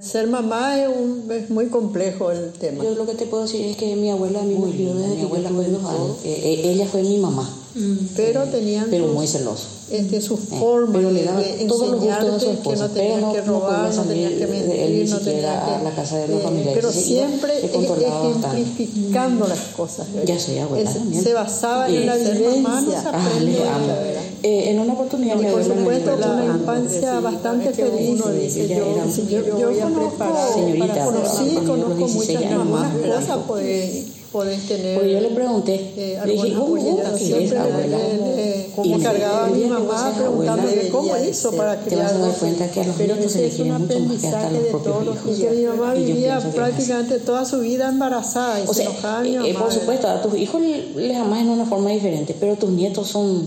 Ser mamá es, un, es muy complejo el tema. Yo lo que te puedo decir es que mi abuela a mí me crió desde mi abuela fue dos años. Eh, eh, ella fue mi mamá. Pero tenían Pero sus- muy celoso. este, sus Eh, formas pero le daba todos los gustos a su enseñarte que no tenías no- que no robar, no salir tenías que de- de él mentir, ni no siquiera tenías que... a la casa de los eh, familiares. pero siempre se controlaba e- bastante. ejemplificando las cosas. Ya soy abuela Es- también. Se basaba en la ser vivencia. mamá no se Ah, de amo. Eh, en una oportunidad Y por me supuesto, dijo, una "Ah, infancia bastante feliz. uno dice, yo, era- si yo, yo, yo conozco, Señorita, para conocí, conozco los 16 muchas más cosas, podés, podés tener. Porque yo le pregunté, eh, le dije, algunas ¿cómo vos apoyeras. que Siempre abuela? Y me cargaba mi que mamá abuela, cómo hizo de para te vas a criar dar cuenta que a los Pero nietos se les es quiere un mucho más que hasta los de propios hijos. días. Mi mamá Y vivía que es prácticamente toda su vida embarazada y O se sea, enojaba a mi eh, mamá. por supuesto, a tus hijos les amás en una forma diferente, pero tus nietos son,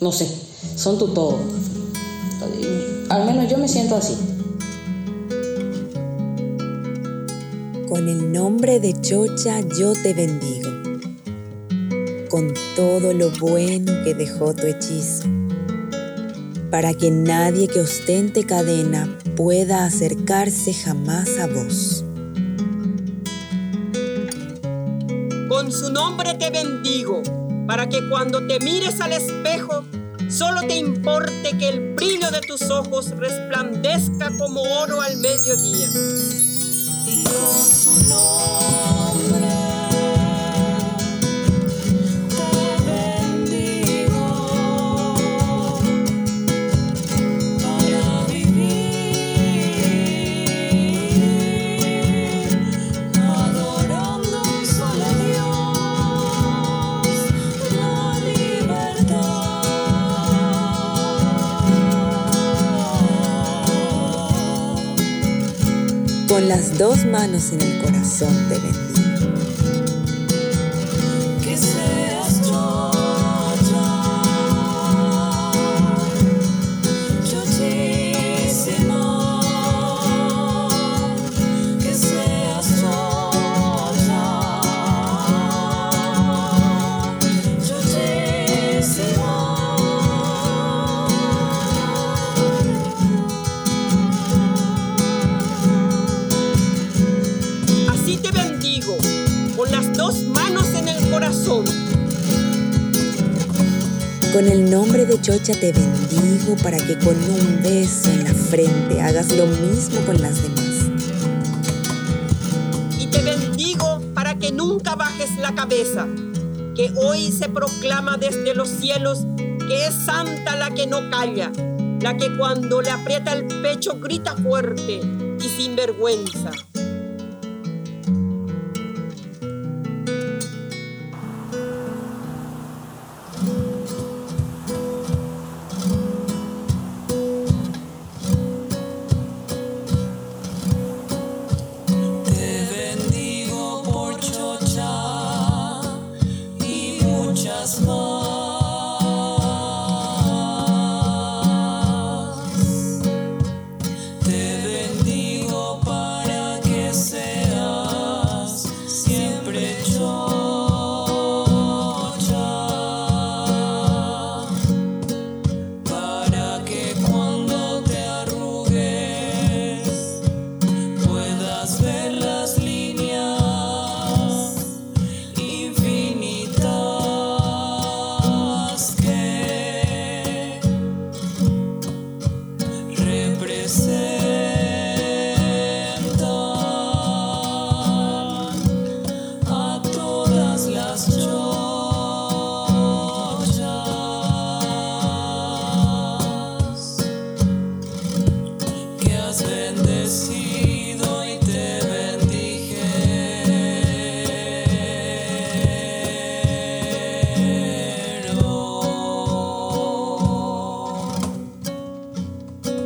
no sé, son tu todo. Al menos yo me siento así. Con el nombre de Chocha yo te bendigo, con todo lo bueno que dejó tu hechizo, para que nadie que ostente cadena pueda acercarse jamás a vos. Con su nombre te bendigo, para que cuando te mires al espejo, solo te importe que el brillo de tus ojos resplandezca como oro al mediodía. Con las dos manos en el corazón te bendigo. Con el nombre de Chocha te bendigo para que con un beso en la frente hagas lo mismo con las demás. y te bendigo para que nunca bajes la cabeza, que hoy se proclama desde los cielos que es santa la que no calla, la que cuando le aprieta el pecho grita fuerte y sin vergüenza.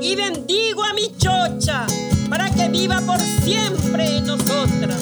Y bendigo a mi chocha para que viva por siempre en nosotras.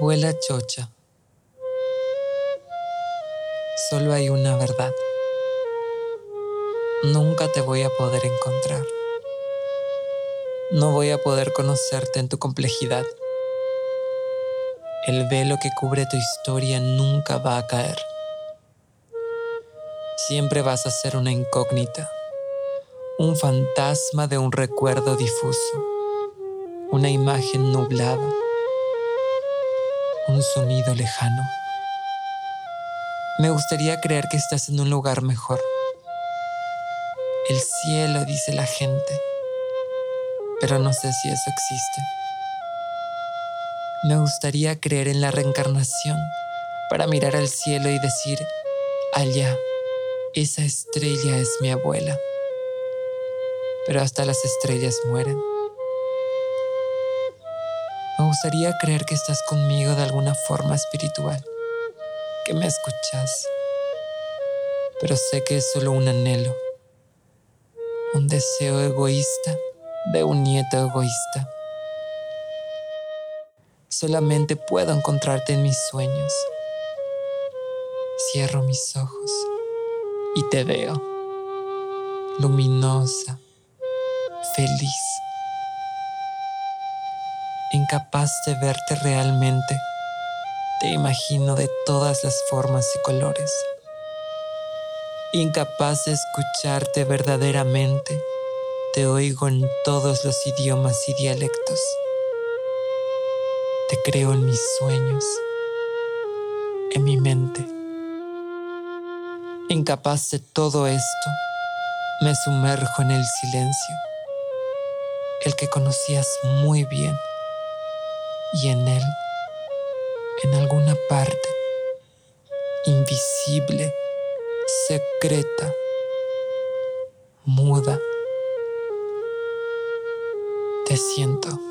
Abuela chocha, solo hay una verdad. Nunca te voy a poder encontrar. No voy a poder conocerte en tu complejidad. El velo que cubre tu historia nunca va a caer. Siempre vas a ser una incógnita, un fantasma de un recuerdo difuso, una imagen nublada, un sonido lejano. Me gustaría creer que estás en un lugar mejor. El cielo, dice la gente, pero no sé si eso existe. Me gustaría creer en la reencarnación para mirar al cielo y decir, allá, esa estrella es mi abuela. Pero hasta las estrellas mueren. Gustaría creer que estás conmigo de alguna forma espiritual, que me escuchas, pero sé que es solo un anhelo, un deseo egoísta de un nieto egoísta. Solamente puedo encontrarte en mis sueños. Cierro mis ojos y te veo, luminosa, feliz, incapaz de verte realmente. Te imagino de todas las formas y colores. Incapaz de escucharte verdaderamente, te oigo en todos los idiomas y dialectos. Te creo en mis sueños, en mi mente. Incapaz de todo esto, me sumerjo en el silencio, el que conocías muy bien, y en él, en alguna parte, invisible, secreta, muda, te siento.